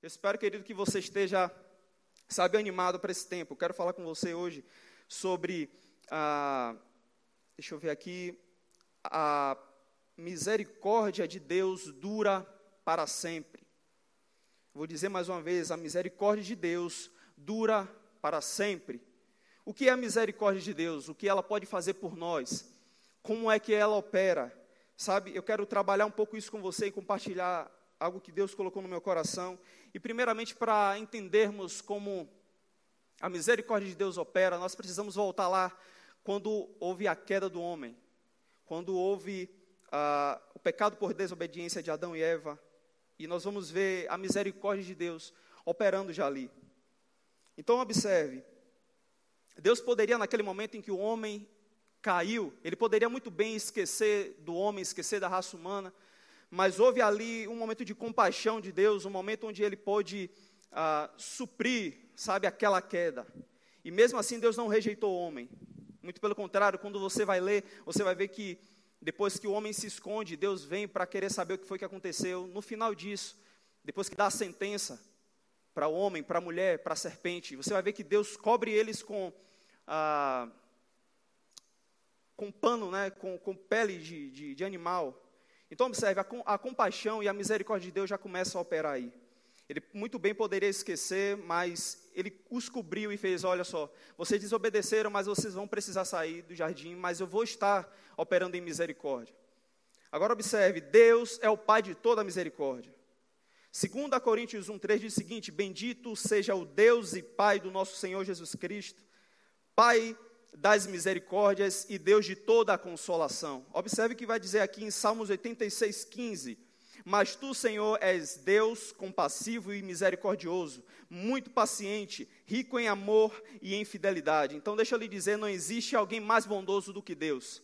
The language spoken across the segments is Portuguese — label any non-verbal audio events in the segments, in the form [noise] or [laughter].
Eu espero, querido, que você esteja, sabe, animado para esse tempo. Eu quero falar com você hoje sobre a. Deixa eu ver aqui. A misericórdia de Deus dura para sempre. Vou dizer mais uma vez: a misericórdia de Deus dura para sempre. O que é a misericórdia de Deus? O que ela pode fazer por nós? Como é que ela opera? Sabe, eu quero trabalhar um pouco isso com você e compartilhar algo que Deus colocou no meu coração. E, primeiramente, para entendermos como a misericórdia de Deus opera, nós precisamos voltar lá quando houve a queda do homem, quando houve ah, o pecado por desobediência de Adão e Eva, e nós vamos ver a misericórdia de Deus operando já ali. Então, observe: Deus poderia, naquele momento em que o homem caiu, ele poderia muito bem esquecer do homem, esquecer da raça humana, mas houve ali um momento de compaixão de Deus, um momento onde ele pôde ah, suprir, sabe, aquela queda. E mesmo assim, Deus não rejeitou o homem. Muito pelo contrário, quando você vai ler, você vai ver que depois que o homem se esconde, Deus vem para querer saber o que foi que aconteceu. No final disso, depois que dá a sentença para o homem, para a mulher, para a serpente, você vai ver que Deus cobre eles com. Ah, com pano, né, com, com pele de, de, de animal, então, observe, a, compaixão e a misericórdia de Deus já começam a operar aí. Ele muito bem poderia esquecer, mas ele os cobriu e fez: olha só, vocês desobedeceram, mas vocês vão precisar sair do jardim, mas eu vou estar operando em misericórdia. Agora observe: Deus é o Pai de toda a misericórdia. 2 Coríntios 1,3 diz o seguinte: Bendito seja o Deus e Pai do nosso Senhor Jesus Cristo, Pai das misericórdias e Deus de toda a consolação. Observe que vai dizer aqui em Salmos 86, 15. Mas tu, Senhor, és Deus compassivo e misericordioso, muito paciente, rico em amor e em fidelidade. Então, deixa eu lhe dizer: não existe alguém mais bondoso do que Deus.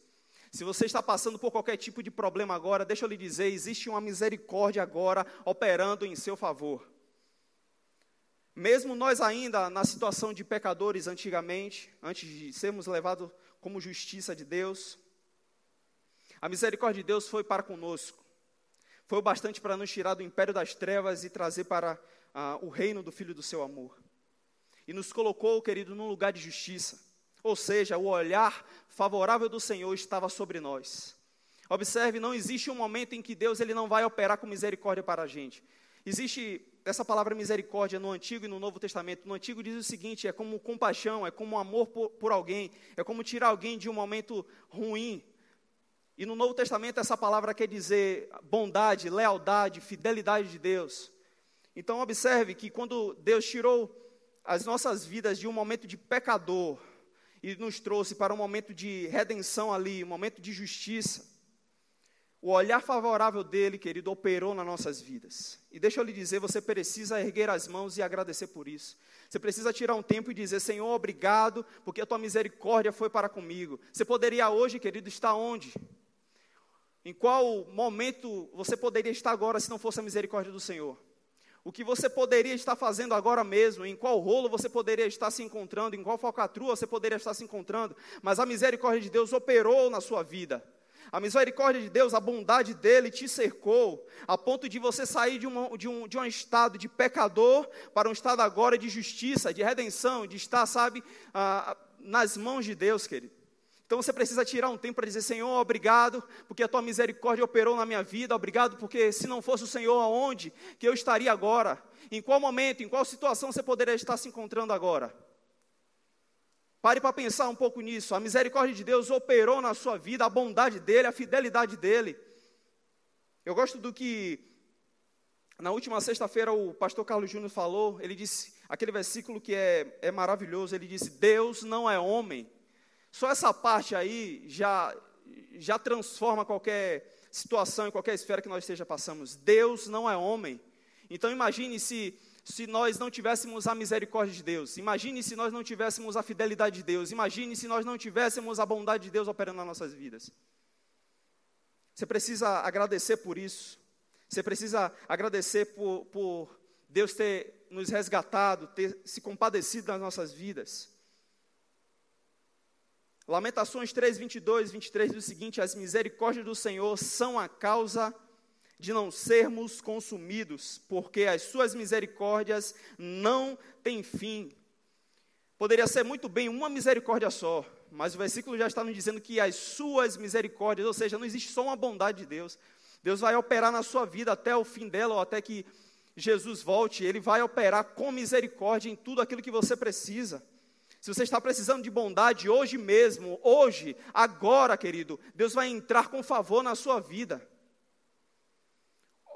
Se você está passando por qualquer tipo de problema agora, deixa eu lhe dizer: existe uma misericórdia agora operando em seu favor. Mesmo nós ainda na situação de pecadores antigamente, antes de sermos levados como justiça de Deus, a misericórdia de Deus foi para conosco. Foi o bastante para nos tirar do império das trevas e trazer para ah, o reino do Filho do seu amor. E nos colocou, querido, num lugar de justiça. Ou seja, o olhar favorável do Senhor estava sobre nós. Observe, não existe um momento em que Deus ele não vai operar com misericórdia para a gente. Existe essa palavra misericórdia no Antigo e no Novo Testamento. No Antigo diz o seguinte: é como compaixão, é como amor por, por alguém, é como tirar alguém de um momento ruim. E no Novo Testamento essa palavra quer dizer bondade, lealdade, fidelidade de Deus. Então observe que quando Deus tirou as nossas vidas de um momento de pecador e nos trouxe para um momento de redenção ali, um momento de justiça, o olhar favorável dele, querido, operou nas nossas vidas. E deixa eu lhe dizer, você precisa erguer as mãos e agradecer por isso. Você precisa tirar um tempo e dizer, Senhor, obrigado, porque a tua misericórdia foi para comigo. Você poderia hoje, querido, estar onde? Em qual momento você poderia estar agora se não fosse a misericórdia do Senhor? O que você poderia estar fazendo agora mesmo? Em qual rolo você poderia estar se encontrando? Em qual falcatrua você poderia estar se encontrando? Mas a misericórdia de Deus operou na sua vida. A misericórdia de Deus, a bondade dele te cercou, a ponto de você sair de, uma, de, um, de um estado de pecador para um estado agora de justiça, de redenção, de estar, sabe, ah, nas mãos de Deus, querido. Então você precisa tirar um tempo para dizer: Senhor, obrigado, porque a tua misericórdia operou na minha vida, obrigado, porque se não fosse o Senhor, aonde que eu estaria agora? Em qual momento, em qual situação você poderia estar se encontrando agora? Pare para pensar um pouco nisso. A misericórdia de Deus operou na sua vida, a bondade dele, a fidelidade dele. Eu gosto do que na última sexta-feira o pastor Carlos Júnior falou. Ele disse aquele versículo que é, é maravilhoso. Ele disse: Deus não é homem. Só essa parte aí já, já transforma qualquer situação, em qualquer esfera que nós esteja passamos. Deus não é homem. Então imagine se se nós não tivéssemos a misericórdia de Deus. Imagine se nós não tivéssemos a fidelidade de Deus. Imagine se nós não tivéssemos a bondade de Deus operando nas nossas vidas. Você precisa agradecer por isso. Você precisa agradecer por, por Deus ter nos resgatado, ter se compadecido das nossas vidas. Lamentações 3, 22, 23 diz o seguinte: As misericórdias do Senhor são a causa de não sermos consumidos, porque as suas misericórdias não têm fim. Poderia ser muito bem uma misericórdia só, mas o versículo já está nos dizendo que as suas misericórdias, ou seja, não existe só uma bondade de Deus. Deus vai operar na sua vida até o fim dela, ou até que Jesus volte, Ele vai operar com misericórdia em tudo aquilo que você precisa. Se você está precisando de bondade hoje mesmo, hoje, agora, querido, Deus vai entrar com favor na sua vida.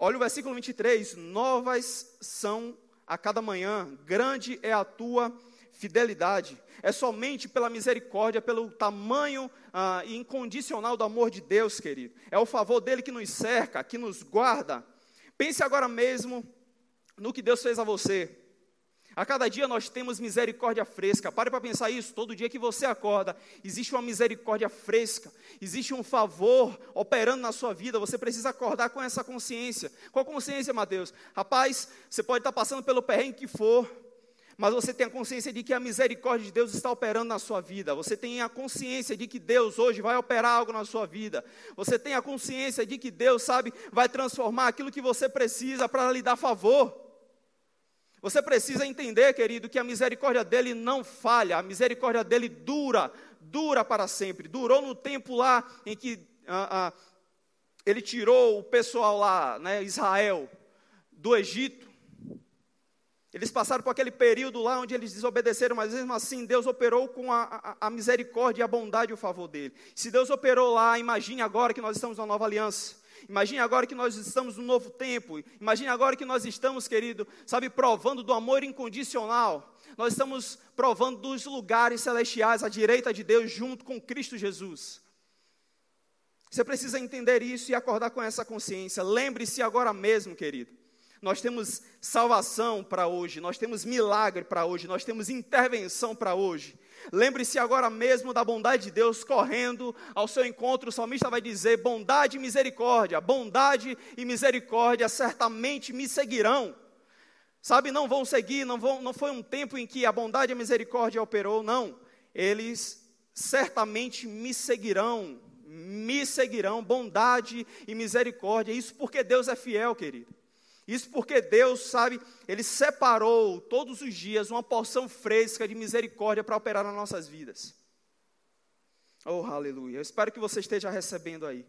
Olha o versículo 23: Novas são a cada manhã, grande é a tua fidelidade. É somente pela misericórdia, pelo tamanho ah, incondicional do amor de Deus, querido. É o favor dele que nos cerca, que nos guarda. Pense agora mesmo no que Deus fez a você. A cada dia nós temos misericórdia fresca. Pare para pensar isso. Todo dia que você acorda, existe uma misericórdia fresca. Existe um favor operando na sua vida. Você precisa acordar com essa consciência. Qual consciência, Mateus? Rapaz, você pode estar passando pelo perrengue que for mas você tem a consciência de que a misericórdia de Deus está operando na sua vida. Você tem a consciência de que Deus hoje vai operar algo na sua vida. Você tem a consciência de que Deus, sabe, vai transformar aquilo que você precisa para lhe dar favor. Você precisa entender, querido, que a misericórdia dele não falha, a misericórdia dele dura, dura para sempre. Durou no tempo lá em que ah, ah, ele tirou o pessoal lá, né, Israel, do Egito. Eles passaram por aquele período lá onde eles desobedeceram, mas mesmo assim Deus operou com a, a, a misericórdia e a bondade e o favor dele. Se Deus operou lá, imagine agora que nós estamos numa nova aliança. Imagine agora que nós estamos num novo tempo. Imagine agora que nós estamos, querido, sabe, provando do amor incondicional. Nós estamos provando dos lugares celestiais à direita de Deus, junto com Cristo Jesus. Você precisa entender isso e acordar com essa consciência. Lembre-se agora mesmo, querido nós temos salvação para hoje, nós temos milagre para hoje, nós temos intervenção para hoje. Lembre-se agora mesmo da bondade de Deus correndo ao seu encontro. O salmista vai dizer: bondade e misericórdia, bondade e misericórdia certamente me seguirão. Sabe, não vão seguir, não, vão, não foi um tempo em que a bondade e a misericórdia operou, não. Eles certamente me seguirão, me seguirão, bondade e misericórdia. Isso porque Deus é fiel, querido. Isso porque Deus, sabe, Ele separou todos os dias uma porção fresca de misericórdia para operar nas nossas vidas. Oh, aleluia. Eu espero que você esteja recebendo aí.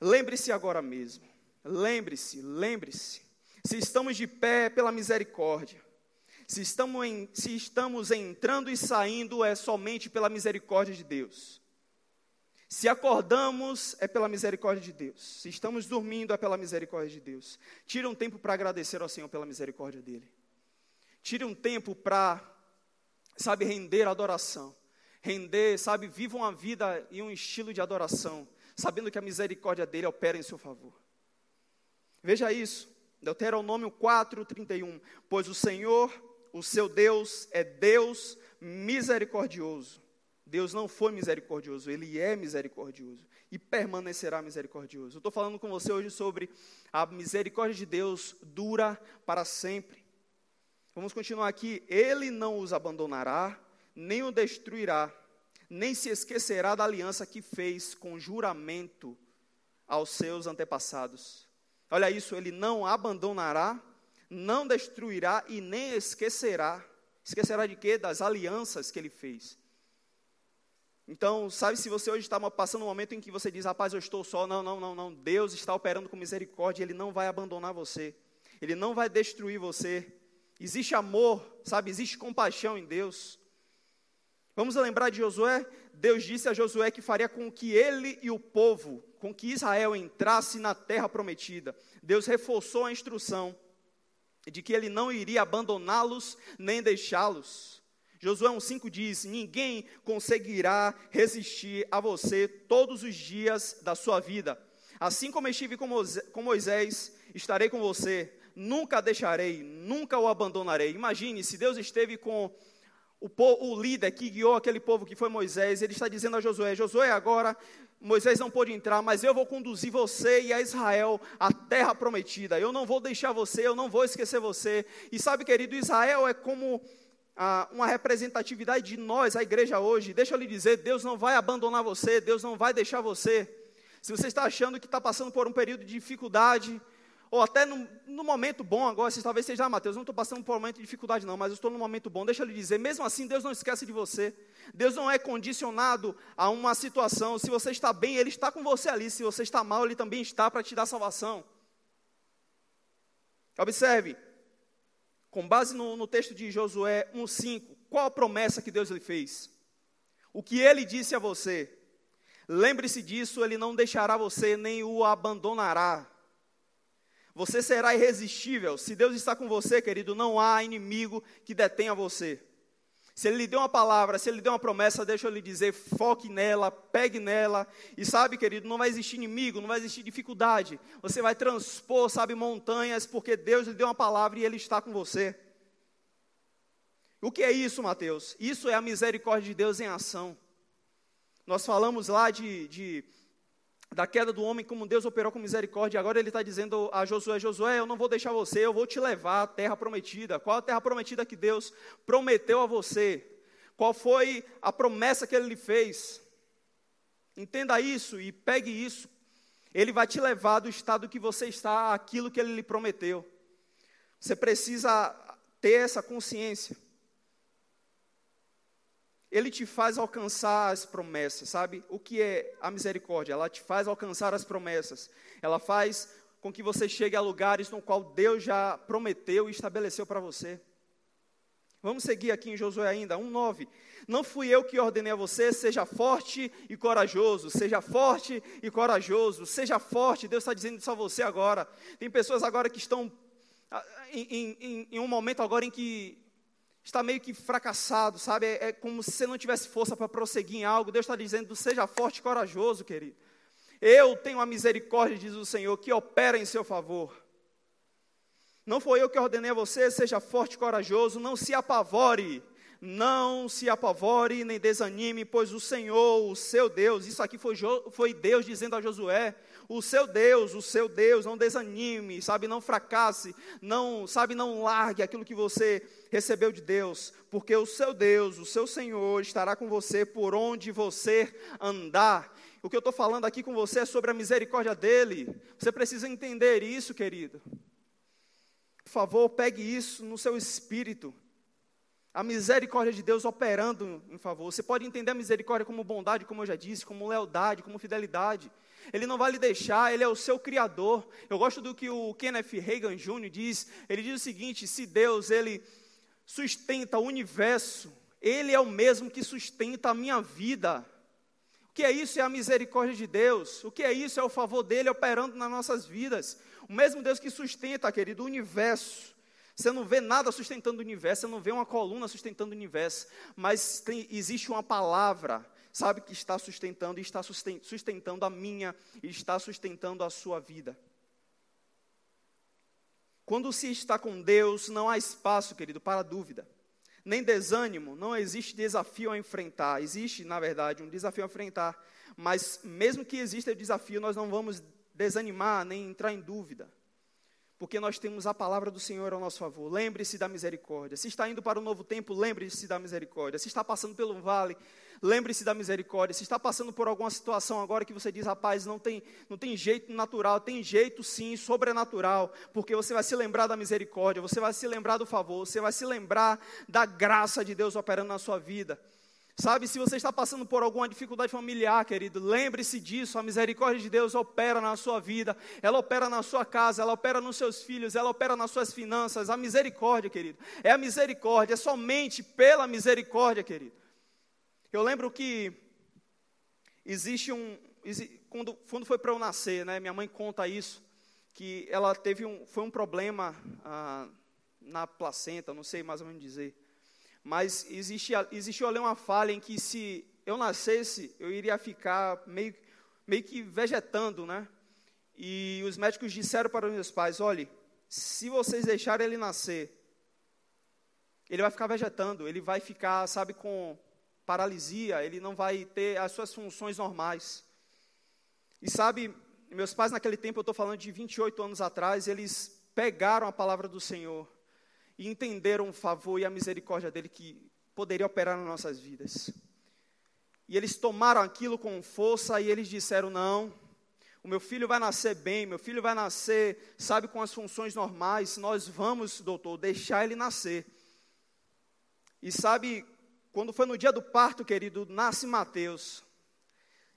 Lembre-se agora mesmo. Lembre-se, lembre-se. Se estamos de pé pela misericórdia, se estamos, em, se estamos entrando e saindo, é somente pela misericórdia de Deus. Se acordamos, é pela misericórdia de Deus. Se estamos dormindo, é pela misericórdia de Deus. Tire um tempo para agradecer ao Senhor pela misericórdia dEle. Tire um tempo para, sabe, render adoração. Render, sabe, viva uma vida e um estilo de adoração, sabendo que a misericórdia dEle opera em seu favor. Veja isso, Deuteronômio 4, 31. Pois o Senhor, o seu Deus, é Deus misericordioso Deus não foi misericordioso, Ele é misericordioso e permanecerá misericordioso. Eu estou falando com você hoje sobre a misericórdia de Deus dura para sempre. Vamos continuar aqui. Ele não os abandonará, nem o destruirá, nem se esquecerá da aliança que fez com juramento aos seus antepassados. Olha isso, ele não abandonará, não destruirá e nem esquecerá. Esquecerá de quê? Das alianças que ele fez. Então, sabe, se você hoje está passando um momento em que você diz, rapaz, eu estou só, não, não, não, não, Deus está operando com misericórdia, Ele não vai abandonar você, Ele não vai destruir você. Existe amor, sabe, existe compaixão em Deus. Vamos lembrar de Josué? Deus disse a Josué que faria com que ele e o povo, com que Israel entrasse na terra prometida. Deus reforçou a instrução de que ele não iria abandoná-los nem deixá-los. Josué 1,5 diz: Ninguém conseguirá resistir a você todos os dias da sua vida. Assim como estive com Moisés, estarei com você, nunca deixarei, nunca o abandonarei. Imagine se Deus esteve com o, o líder que guiou aquele povo que foi Moisés, ele está dizendo a Josué: Josué, agora Moisés não pôde entrar, mas eu vou conduzir você e a Israel à terra prometida. Eu não vou deixar você, eu não vou esquecer você. E sabe, querido, Israel é como uma representatividade de nós, a igreja hoje. Deixa eu lhe dizer: Deus não vai abandonar você, Deus não vai deixar você. Se você está achando que está passando por um período de dificuldade, ou até no, no momento bom agora, você talvez seja, ah, Mateus, não estou passando por um momento de dificuldade não, mas eu estou num momento bom. Deixa eu lhe dizer, mesmo assim, Deus não esquece de você. Deus não é condicionado a uma situação. Se você está bem, Ele está com você ali. Se você está mal, Ele também está para te dar salvação. Observe, com base no, no texto de Josué 1,5, qual a promessa que Deus lhe fez? O que Ele disse a você? Lembre-se disso, Ele não deixará você nem o abandonará. Você será irresistível. Se Deus está com você, querido, não há inimigo que detenha você. Se Ele lhe deu uma palavra, se Ele lhe deu uma promessa, deixa eu lhe dizer, foque nela, pegue nela. E sabe, querido, não vai existir inimigo, não vai existir dificuldade. Você vai transpor, sabe, montanhas, porque Deus lhe deu uma palavra e Ele está com você. O que é isso, Mateus? Isso é a misericórdia de Deus em ação. Nós falamos lá de, de da queda do homem, como Deus operou com misericórdia. Agora ele está dizendo a Josué: Josué, eu não vou deixar você, eu vou te levar à terra prometida. Qual a terra prometida que Deus prometeu a você? Qual foi a promessa que ele lhe fez? Entenda isso e pegue isso. Ele vai te levar do estado que você está àquilo que ele lhe prometeu. Você precisa ter essa consciência. Ele te faz alcançar as promessas, sabe? O que é a misericórdia? Ela te faz alcançar as promessas. Ela faz com que você chegue a lugares no qual Deus já prometeu e estabeleceu para você. Vamos seguir aqui em Josué ainda, 1:9. Não fui eu que ordenei a você, seja forte e corajoso, seja forte e corajoso, seja forte. Deus está dizendo isso a você agora. Tem pessoas agora que estão ah, em, em, em um momento agora em que está meio que fracassado, sabe? É, é como se você não tivesse força para prosseguir em algo. Deus está dizendo: seja forte e corajoso, querido. Eu tenho a misericórdia, diz o Senhor, que opera em seu favor. Não foi eu que ordenei a você, seja forte e corajoso, não se apavore, não se apavore nem desanime, pois o Senhor, o seu Deus, isso aqui foi, foi Deus dizendo a Josué, o seu Deus, o seu Deus, não desanime, sabe, não fracasse, não, sabe, não largue aquilo que você recebeu de Deus, porque o seu Deus, o seu Senhor, estará com você por onde você andar. O que eu estou falando aqui com você é sobre a misericórdia dele. Você precisa entender isso, querido. Por favor, pegue isso no seu espírito. A misericórdia de Deus operando em favor. Você pode entender a misericórdia como bondade, como eu já disse, como lealdade, como fidelidade. Ele não vai lhe deixar, ele é o seu criador. Eu gosto do que o Kenneth Reagan Jr. diz. Ele diz o seguinte: se Deus ele sustenta o universo, ele é o mesmo que sustenta a minha vida. O que é isso? É a misericórdia de Deus. O que é isso? É o favor dele operando nas nossas vidas. O mesmo Deus que sustenta, querido, o universo. Você não vê nada sustentando o universo, você não vê uma coluna sustentando o universo, mas tem, existe uma palavra sabe que está sustentando e está sustentando a minha e está sustentando a sua vida. Quando se está com Deus, não há espaço, querido, para dúvida, nem desânimo, não existe desafio a enfrentar. Existe, na verdade, um desafio a enfrentar, mas mesmo que exista o desafio, nós não vamos desanimar nem entrar em dúvida porque nós temos a palavra do Senhor ao nosso favor. Lembre-se da misericórdia. Se está indo para o um novo tempo, lembre-se da misericórdia. Se está passando pelo vale, lembre-se da misericórdia. Se está passando por alguma situação agora que você diz, rapaz, não tem, não tem jeito natural, tem jeito sim, sobrenatural, porque você vai se lembrar da misericórdia, você vai se lembrar do favor, você vai se lembrar da graça de Deus operando na sua vida. Sabe, se você está passando por alguma dificuldade familiar, querido, lembre-se disso. A misericórdia de Deus opera na sua vida, ela opera na sua casa, ela opera nos seus filhos, ela opera nas suas finanças. A misericórdia, querido, é a misericórdia, é somente pela misericórdia, querido. Eu lembro que existe um. Quando, quando foi para eu nascer, né, minha mãe conta isso, que ela teve um. Foi um problema ah, na placenta, não sei mais ou menos dizer. Mas existia, existiu ali uma falha em que se eu nascesse, eu iria ficar meio, meio que vegetando, né? E os médicos disseram para os meus pais: olhe, se vocês deixarem ele nascer, ele vai ficar vegetando, ele vai ficar, sabe, com paralisia, ele não vai ter as suas funções normais. E sabe, meus pais naquele tempo, eu estou falando de 28 anos atrás, eles pegaram a palavra do Senhor e entenderam o favor e a misericórdia dele que poderia operar nas nossas vidas. E eles tomaram aquilo com força e eles disseram: não, o meu filho vai nascer bem, meu filho vai nascer, sabe, com as funções normais. Nós vamos, doutor, deixar ele nascer. E sabe, quando foi no dia do parto, querido, nasce Mateus,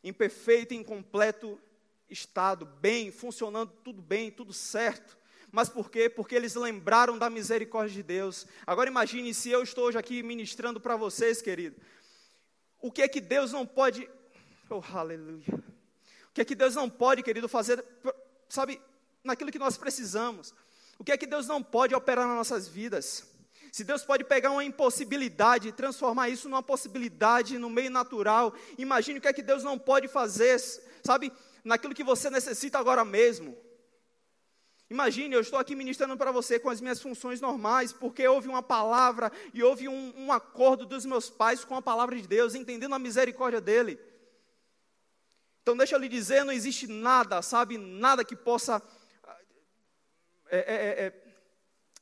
em perfeito e incompleto estado, bem, funcionando tudo bem, tudo certo. Mas por quê? Porque eles lembraram da misericórdia de Deus. Agora imagine se eu estou hoje aqui ministrando para vocês, querido. O que é que Deus não pode. Oh, aleluia. O que é que Deus não pode, querido, fazer, sabe, naquilo que nós precisamos? O que é que Deus não pode operar nas nossas vidas? Se Deus pode pegar uma impossibilidade e transformar isso numa possibilidade no meio natural, imagine o que é que Deus não pode fazer, sabe, naquilo que você necessita agora mesmo. Imagine, eu estou aqui ministrando para você com as minhas funções normais, porque houve uma palavra e houve um, um acordo dos meus pais com a palavra de Deus, entendendo a misericórdia dele. Então, deixa eu lhe dizer: não existe nada, sabe, nada que possa é, é, é,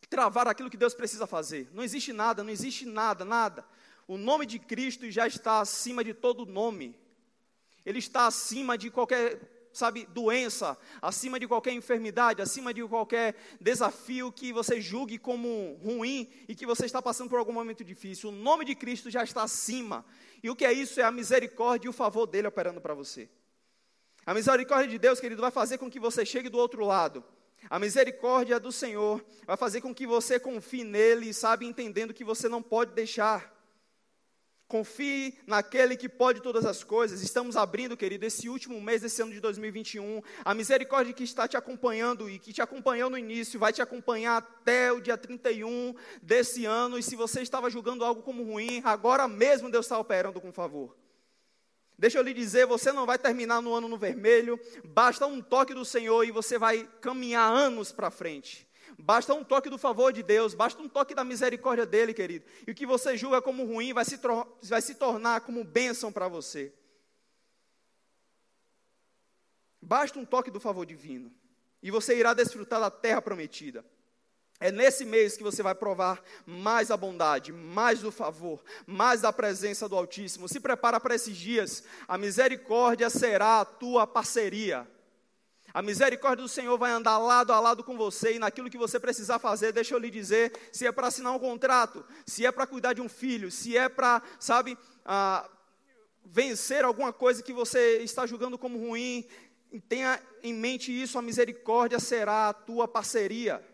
travar aquilo que Deus precisa fazer. Não existe nada, não existe nada, nada. O nome de Cristo já está acima de todo nome. Ele está acima de qualquer, sabe, doença, acima de qualquer enfermidade, acima de qualquer desafio que você julgue como ruim e que você está passando por algum momento difícil. O nome de Cristo já está acima. E o que é isso? É a misericórdia e o favor dele operando para você. A misericórdia de Deus, querido, vai fazer com que você chegue do outro lado. A misericórdia do Senhor vai fazer com que você confie nele, sabe, entendendo que você não pode deixar. Confie naquele que pode todas as coisas. Estamos abrindo, querido, esse último mês desse ano de 2021. A misericórdia que está te acompanhando e que te acompanhou no início vai te acompanhar até o dia 31 desse ano. E se você estava julgando algo como ruim, agora mesmo Deus está operando com favor. Deixa eu lhe dizer, você não vai terminar no ano no vermelho, basta um toque do Senhor e você vai caminhar anos para frente. Basta um toque do favor de Deus, basta um toque da misericórdia dele, querido. E o que você julga como ruim vai se, vai se tornar como bênção para você. Basta um toque do favor divino. E você irá desfrutar da terra prometida. É nesse mês que você vai provar mais a bondade, mais do favor, mais da presença do Altíssimo. Se prepara para esses dias. A misericórdia será a tua parceria. A misericórdia do Senhor vai andar lado a lado com você e naquilo que você precisar fazer, deixa eu lhe dizer, se é para assinar um contrato, se é para cuidar de um filho, se é para, sabe, ah, vencer alguma coisa que você está julgando como ruim, tenha em mente isso, a misericórdia será a tua parceria.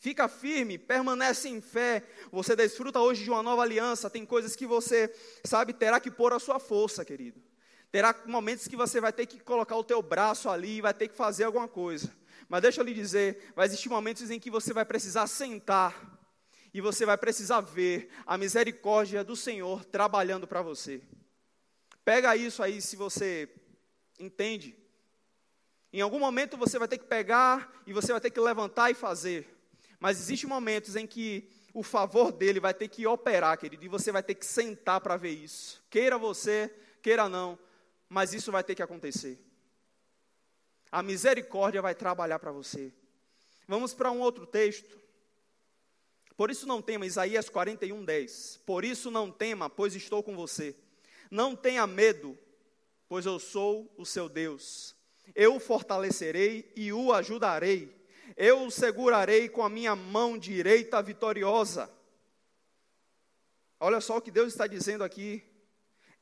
Fica firme, permanece em fé. Você desfruta hoje de uma nova aliança. Tem coisas que você, sabe, terá que pôr a sua força, querido. Terá momentos que você vai ter que colocar o teu braço ali vai ter que fazer alguma coisa. Mas deixa eu lhe dizer, vai existir momentos em que você vai precisar sentar e você vai precisar ver a misericórdia do Senhor trabalhando para você. Pega isso aí se você entende. Em algum momento você vai ter que pegar e você vai ter que levantar e fazer. Mas existem momentos em que o favor dele vai ter que operar, querido, e você vai ter que sentar para ver isso. Queira você, queira não, mas isso vai ter que acontecer. A misericórdia vai trabalhar para você. Vamos para um outro texto. Por isso não tema, Isaías 41, 10. Por isso não tema, pois estou com você. Não tenha medo, pois eu sou o seu Deus. Eu o fortalecerei e o ajudarei eu o segurarei com a minha mão direita vitoriosa. Olha só o que Deus está dizendo aqui.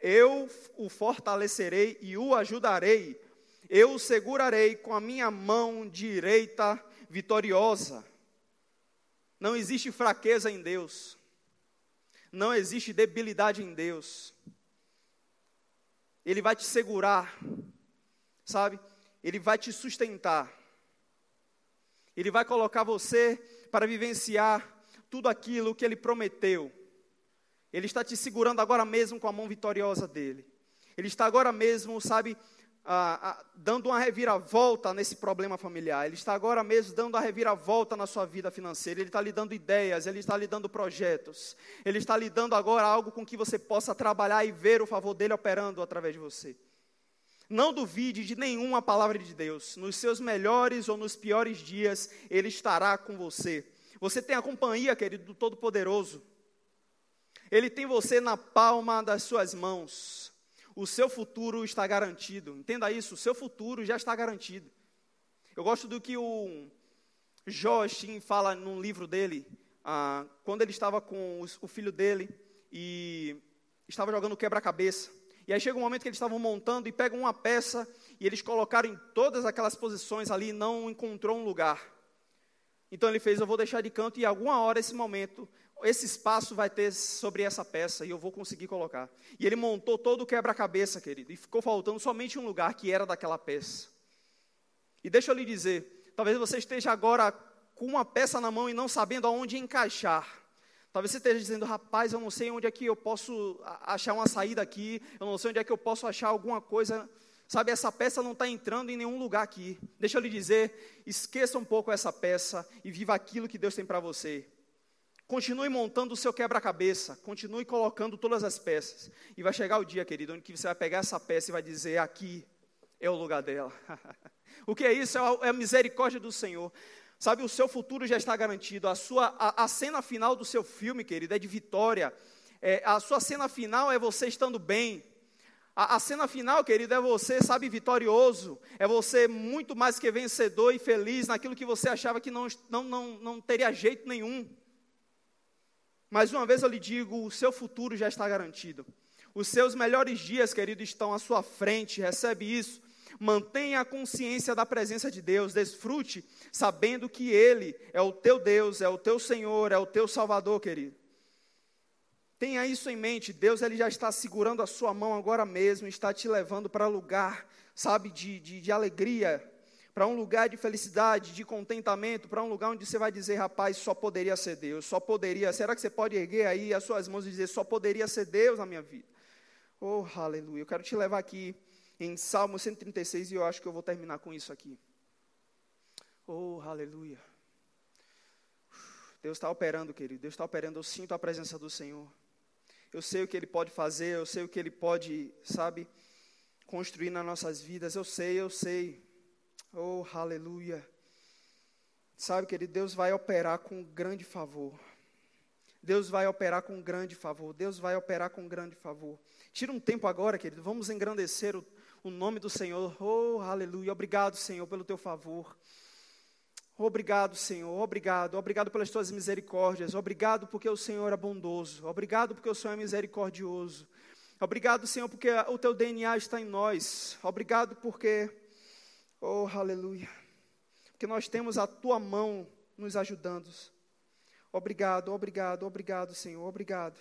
Eu o fortalecerei e o ajudarei. Eu o segurarei com a minha mão direita vitoriosa. Não existe fraqueza em Deus. Não existe debilidade em Deus. Ele vai te segurar, sabe? Ele vai te sustentar. Ele vai colocar você para vivenciar tudo aquilo que ele prometeu. Ele está te segurando agora mesmo com a mão vitoriosa dele. Ele está agora mesmo, sabe, ah, ah, dando uma reviravolta nesse problema familiar. Ele está agora mesmo dando a reviravolta na sua vida financeira. Ele está lhe dando ideias, ele está lhe dando projetos. Ele está lhe dando agora algo com que você possa trabalhar e ver o favor dele operando através de você. Não duvide de nenhuma palavra de Deus. Nos seus melhores ou nos piores dias, Ele estará com você. Você tem a companhia, querido, do Todo-Poderoso. Ele tem você na palma das suas mãos. o seu futuro está garantido. Entenda isso, o seu futuro já está garantido. Eu gosto do que o Joachim fala num livro dele, ah, quando ele estava com os, o filho dele e estava jogando quebra-cabeça. E aí chega um momento que eles estavam montando e pegam uma peça e eles colocaram em todas aquelas posições ali e não encontrou um lugar. Então ele fez, eu vou deixar de canto e alguma hora esse momento esse espaço vai ter sobre essa peça e eu vou conseguir colocar. E ele montou todo o quebra-cabeça, querido, e ficou faltando somente um lugar que era daquela peça. E deixa eu lhe dizer, talvez você esteja agora com uma peça na mão e não sabendo aonde encaixar. Talvez você esteja dizendo, rapaz, eu não sei onde é que eu posso achar uma saída aqui, eu não sei onde é que eu posso achar alguma coisa. Sabe, essa peça não está entrando em nenhum lugar aqui. Deixa eu lhe dizer, esqueça um pouco essa peça e viva aquilo que Deus tem para você. Continue montando o seu quebra-cabeça, continue colocando todas as peças. E vai chegar o dia, querido, onde você vai pegar essa peça e vai dizer: aqui é o lugar dela. [laughs] o que é isso? É, é a misericórdia do Senhor. Sabe, o seu futuro já está garantido. A, sua, a, a cena final do seu filme, querido, é de vitória. É, a sua cena final é você estando bem. A, a, cena final, querido, é você, sabe, vitorioso. É você muito mais que vencedor e feliz naquilo que você achava que não, não, não, não teria jeito nenhum. Mais uma vez eu lhe digo: o seu futuro já está garantido. Os seus melhores dias, querido, estão à sua frente. Recebe isso. Mantenha a consciência da presença de Deus. Desfrute sabendo que Ele é o teu Deus, é o teu Senhor, é o teu Salvador, querido. Tenha isso em mente. Deus ele já está segurando a sua mão agora mesmo, está te levando para lugar, sabe, de, de, de alegria, para um lugar de felicidade, de contentamento, para um lugar onde você vai dizer, rapaz, só poderia ser Deus, só poderia. Será que você pode erguer aí as suas mãos e dizer, só poderia ser Deus na minha vida? Oh, aleluia. Eu quero te levar aqui em Salmo 136 e eu acho que eu vou terminar com isso aqui. Oh, aleluia. Deus está operando, querido. Deus está operando. Eu sinto a presença do Senhor. Eu sei o que Ele pode fazer. Eu sei o que Ele pode, sabe, construir nas nossas vidas. Eu sei, eu sei. Oh, aleluia. Sabe, querido, Deus vai operar com grande favor. Deus vai operar com grande favor. Deus vai operar com grande favor. Tira um tempo agora, querido. Vamos engrandecer o, o nome do Senhor. Oh, aleluia. Obrigado, Senhor, pelo teu favor. Obrigado, Senhor. Obrigado. Obrigado pelas tuas misericórdias. Obrigado porque o Senhor é bondoso. Obrigado porque o Senhor é misericordioso. Obrigado, Senhor, porque o teu DNA está em nós. Obrigado porque Oh, aleluia. Porque nós temos a tua mão nos ajudando. Obrigado, obrigado, obrigado, Senhor, obrigado.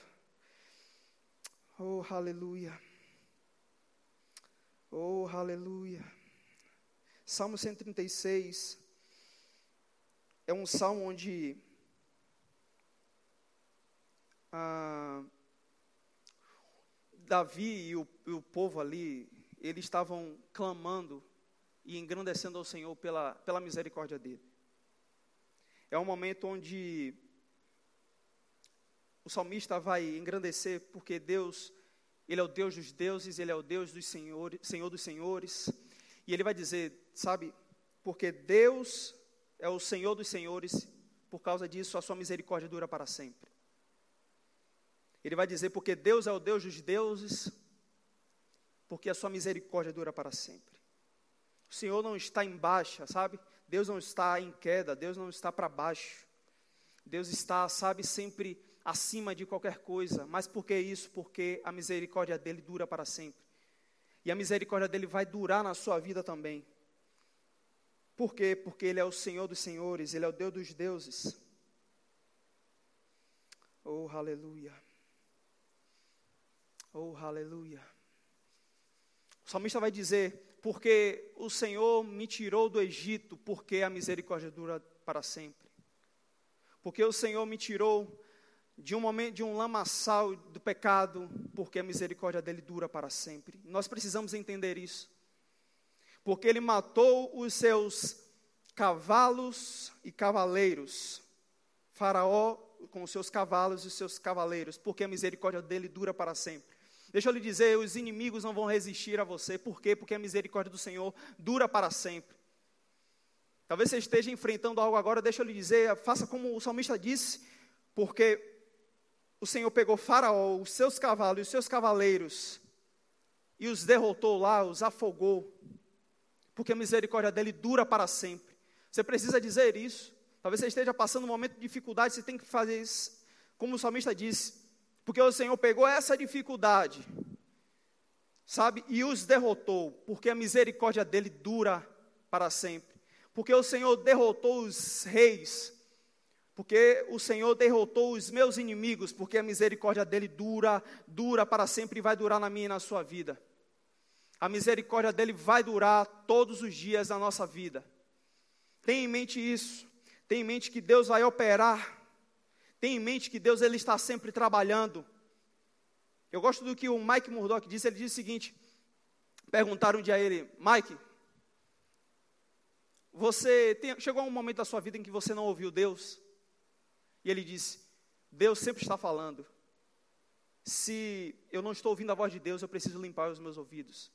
Oh, aleluia. Oh, aleluia. Salmo 136 é um salmo onde ah, Davi e o, e o povo ali, eles estavam clamando e engrandecendo ao Senhor pela, pela misericórdia dele. É um momento onde o salmista vai engrandecer porque Deus, ele é o Deus dos deuses, ele é o Deus dos senhores, Senhor dos senhores, e ele vai dizer, sabe, porque Deus é o Senhor dos senhores, por causa disso a sua misericórdia dura para sempre. Ele vai dizer, porque Deus é o Deus dos deuses, porque a sua misericórdia dura para sempre. O Senhor não está em baixa, sabe? Deus não está em queda, Deus não está para baixo. Deus está, sabe, sempre acima de qualquer coisa. Mas por que isso? Porque a misericórdia dele dura para sempre. E a misericórdia dele vai durar na sua vida também. Por quê? Porque ele é o Senhor dos senhores, ele é o Deus dos deuses. Oh, aleluia. Oh, aleluia. O salmista vai dizer: porque o Senhor me tirou do Egito, porque a misericórdia dura para sempre. Porque o Senhor me tirou de um momento de um lamaçal do pecado, porque a misericórdia dele dura para sempre. Nós precisamos entender isso. Porque ele matou os seus cavalos e cavaleiros. Faraó com os seus cavalos e os seus cavaleiros, porque a misericórdia dele dura para sempre. Deixa eu lhe dizer, os inimigos não vão resistir a você. Por quê? Porque a misericórdia do Senhor dura para sempre. Talvez você esteja enfrentando algo agora, deixa eu lhe dizer, faça como o salmista disse, porque o Senhor pegou Faraó, os seus cavalos e os seus cavaleiros, e os derrotou lá, os afogou, porque a misericórdia dele dura para sempre. Você precisa dizer isso. Talvez você esteja passando um momento de dificuldade, você tem que fazer isso, como o salmista disse, porque o Senhor pegou essa dificuldade, sabe, e os derrotou, porque a misericórdia dele dura para sempre. Porque o Senhor derrotou os reis, porque o Senhor derrotou os meus inimigos, porque a misericórdia dele dura, dura para sempre e vai durar na minha e na sua vida. A misericórdia dele vai durar todos os dias da nossa vida. Tenha em mente isso. Tenha em mente que Deus vai operar. Tenha em mente que Deus ele está sempre trabalhando. Eu gosto do que o Mike Murdock disse. Ele disse o seguinte: perguntaram um dia a ele, Mike, você tem, chegou a um momento da sua vida em que você não ouviu Deus? E ele disse: Deus sempre está falando. Se eu não estou ouvindo a voz de Deus, eu preciso limpar os meus ouvidos.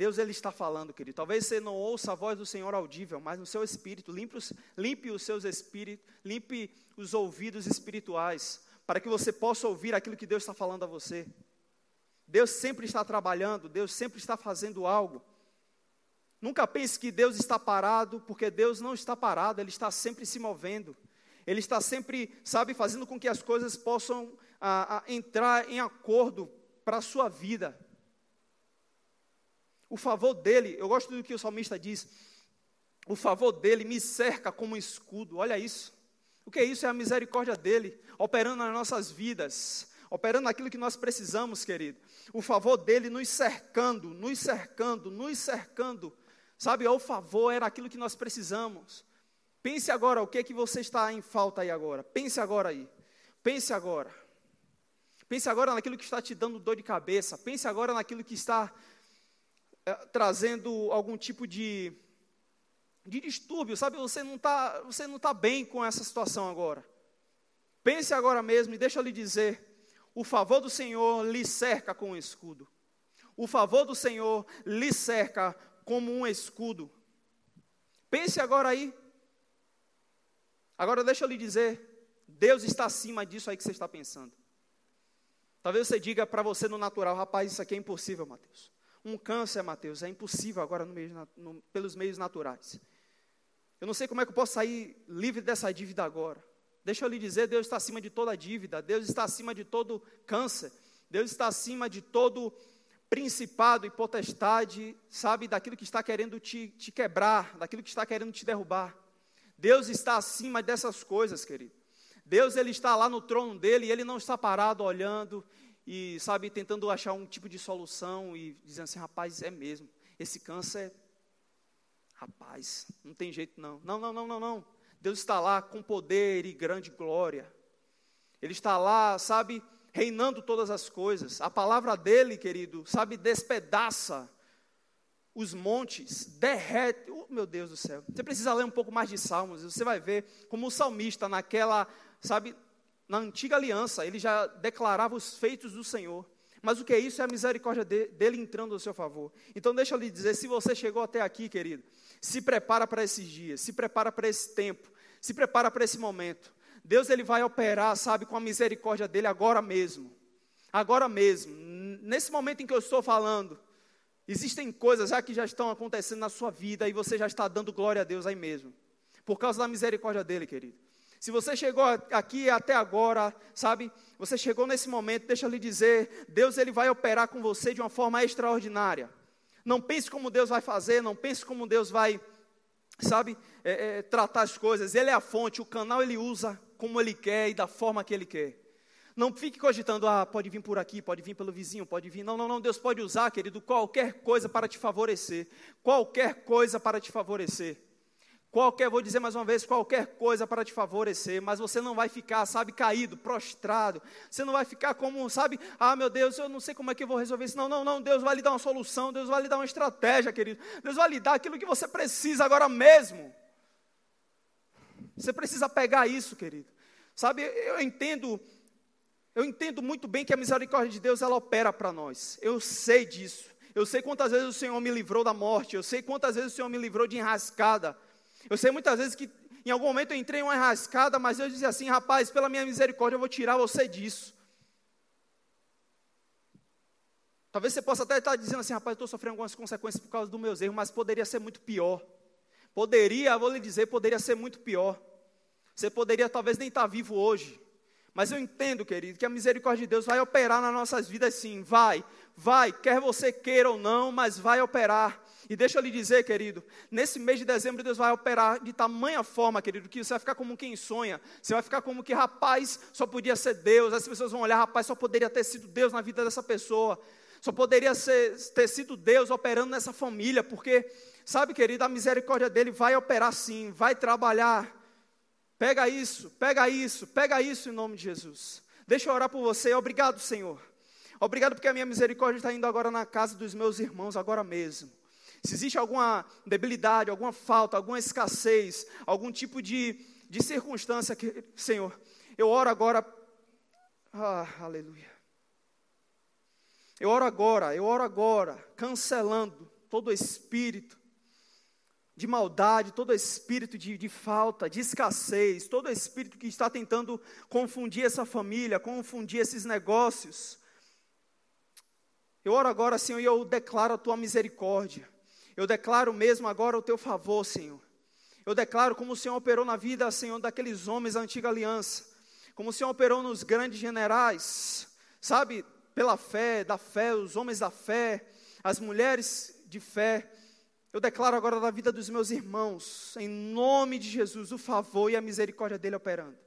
Deus ele está falando, querido. Talvez você não ouça a voz do Senhor audível, mas no seu espírito, limpe os, limpe os seus espíritos, limpe os ouvidos espirituais, para que você possa ouvir aquilo que Deus está falando a você. Deus sempre está trabalhando, Deus sempre está fazendo algo. Nunca pense que Deus está parado, porque Deus não está parado, Ele está sempre se movendo. Ele está sempre, sabe, fazendo com que as coisas possam a, a entrar em acordo para a sua vida. O favor dele, eu gosto do que o salmista diz, o favor dele me cerca como um escudo, olha isso. O que é isso? É a misericórdia dele, operando nas nossas vidas, operando naquilo que nós precisamos, querido. O favor dele nos cercando, nos cercando, nos cercando, Sabe, o favor era aquilo que nós precisamos. Pense agora o que é que você está em falta aí agora. Pense agora aí. Pense agora. Pense agora naquilo que está te dando dor de cabeça. Pense agora naquilo que está é, trazendo algum tipo de, de distúrbio. Sabe, você não está tá bem com essa situação agora. Pense agora mesmo e deixa eu lhe dizer: o favor do Senhor lhe cerca com um escudo. O favor do Senhor lhe cerca como um escudo. Pense agora aí. Agora deixa eu lhe dizer, Deus está acima disso aí que você está pensando. Talvez você diga para você no natural, rapaz, isso aqui é impossível, Mateus. Um câncer, Mateus, é impossível agora no meio, no, pelos meios naturais. Eu não sei como é que eu posso sair livre dessa dívida agora. Deixa eu lhe dizer, Deus está acima de toda dívida, Deus está acima de todo câncer, Deus está acima de todo principado e potestade, sabe, daquilo que está querendo te, te quebrar, daquilo que está querendo te derrubar. Deus está acima dessas coisas, querido. Deus ele está lá no trono dele e ele não está parado olhando e sabe tentando achar um tipo de solução e dizendo assim, rapaz, é mesmo. Esse câncer, rapaz, não tem jeito não. Não, não, não, não, não. Deus está lá com poder e grande glória. Ele está lá, sabe, reinando todas as coisas. A palavra dele, querido, sabe, despedaça os montes, derrete. Oh, meu Deus do céu. Você precisa ler um pouco mais de Salmos, você vai ver como o salmista, naquela, sabe, na antiga aliança, ele já declarava os feitos do Senhor. Mas o que é isso? É a misericórdia dele entrando ao seu favor. Então, deixa eu lhe dizer: se você chegou até aqui, querido, se prepara para esses dias, se prepara para esse tempo, se prepara para esse momento. Deus ele vai operar, sabe, com a misericórdia dele agora mesmo. Agora mesmo. Nesse momento em que eu estou falando, existem coisas já que já estão acontecendo na sua vida e você já está dando glória a Deus aí mesmo. Por causa da misericórdia dele, querido. Se você chegou aqui até agora, sabe, você chegou nesse momento, deixa eu lhe dizer, Deus ele vai operar com você de uma forma extraordinária. Não pense como Deus vai fazer, não pense como Deus vai, sabe, é, é, tratar as coisas. Ele é a fonte, o canal ele usa como Ele quer e da forma que Ele quer. Não fique cogitando, ah, pode vir por aqui, pode vir pelo vizinho, pode vir. Não, não, não. Deus pode usar, querido, qualquer coisa para te favorecer. Qualquer coisa para te favorecer. Qualquer, vou dizer mais uma vez, qualquer coisa para te favorecer, mas você não vai ficar, sabe, caído, prostrado. Você não vai ficar como, sabe, ah, meu Deus, eu não sei como é que eu vou resolver isso. Não, não, não. Deus vai lhe dar uma solução, Deus vai lhe dar uma estratégia, querido. Deus vai lhe dar aquilo que você precisa agora mesmo. Você precisa pegar isso, querido. Sabe, eu entendo, eu entendo muito bem que a misericórdia de Deus ela opera para nós. Eu sei disso. Eu sei quantas vezes o Senhor me livrou da morte. Eu sei quantas vezes o Senhor me livrou de enrascada. Eu sei muitas vezes que em algum momento eu entrei em uma enrascada, mas eu dizia assim, rapaz, pela minha misericórdia eu vou tirar você disso. Talvez você possa até estar dizendo assim, rapaz, estou sofrendo algumas consequências por causa dos meus erros, mas poderia ser muito pior. Poderia, vou lhe dizer, poderia ser muito pior. Você poderia talvez nem estar vivo hoje. Mas eu entendo, querido, que a misericórdia de Deus vai operar nas nossas vidas sim, vai, vai, quer você queira ou não, mas vai operar. E deixa eu lhe dizer, querido, nesse mês de dezembro Deus vai operar de tamanha forma, querido, que você vai ficar como quem sonha. Você vai ficar como que, rapaz, só podia ser Deus. As pessoas vão olhar, rapaz, só poderia ter sido Deus na vida dessa pessoa. Só poderia ser, ter sido Deus operando nessa família, porque, sabe, querido, a misericórdia dele vai operar sim, vai trabalhar. Pega isso, pega isso, pega isso em nome de Jesus. Deixa eu orar por você. Obrigado, Senhor. Obrigado porque a minha misericórdia está indo agora na casa dos meus irmãos, agora mesmo. Se existe alguma debilidade, alguma falta, alguma escassez, algum tipo de, de circunstância, que, Senhor, eu oro agora. Ah, aleluia. Eu oro agora, eu oro agora, cancelando todo espírito de maldade, todo espírito de, de, falta, de escassez, todo espírito que está tentando confundir essa família, confundir esses negócios. Eu oro agora, Senhor, e eu declaro a tua misericórdia. Eu declaro mesmo agora o teu favor, Senhor. Eu declaro como o Senhor operou na vida, Senhor, daqueles homens da antiga aliança. Como o Senhor operou nos grandes generais, sabe? pela fé, da fé, os homens da fé, as mulheres de fé. Eu declaro agora da vida dos meus irmãos, em nome de Jesus, o favor e a misericórdia dele operando.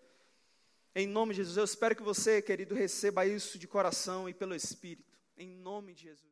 Em nome de Jesus, eu espero que você, querido, receba isso de coração e pelo Espírito. Em nome de Jesus.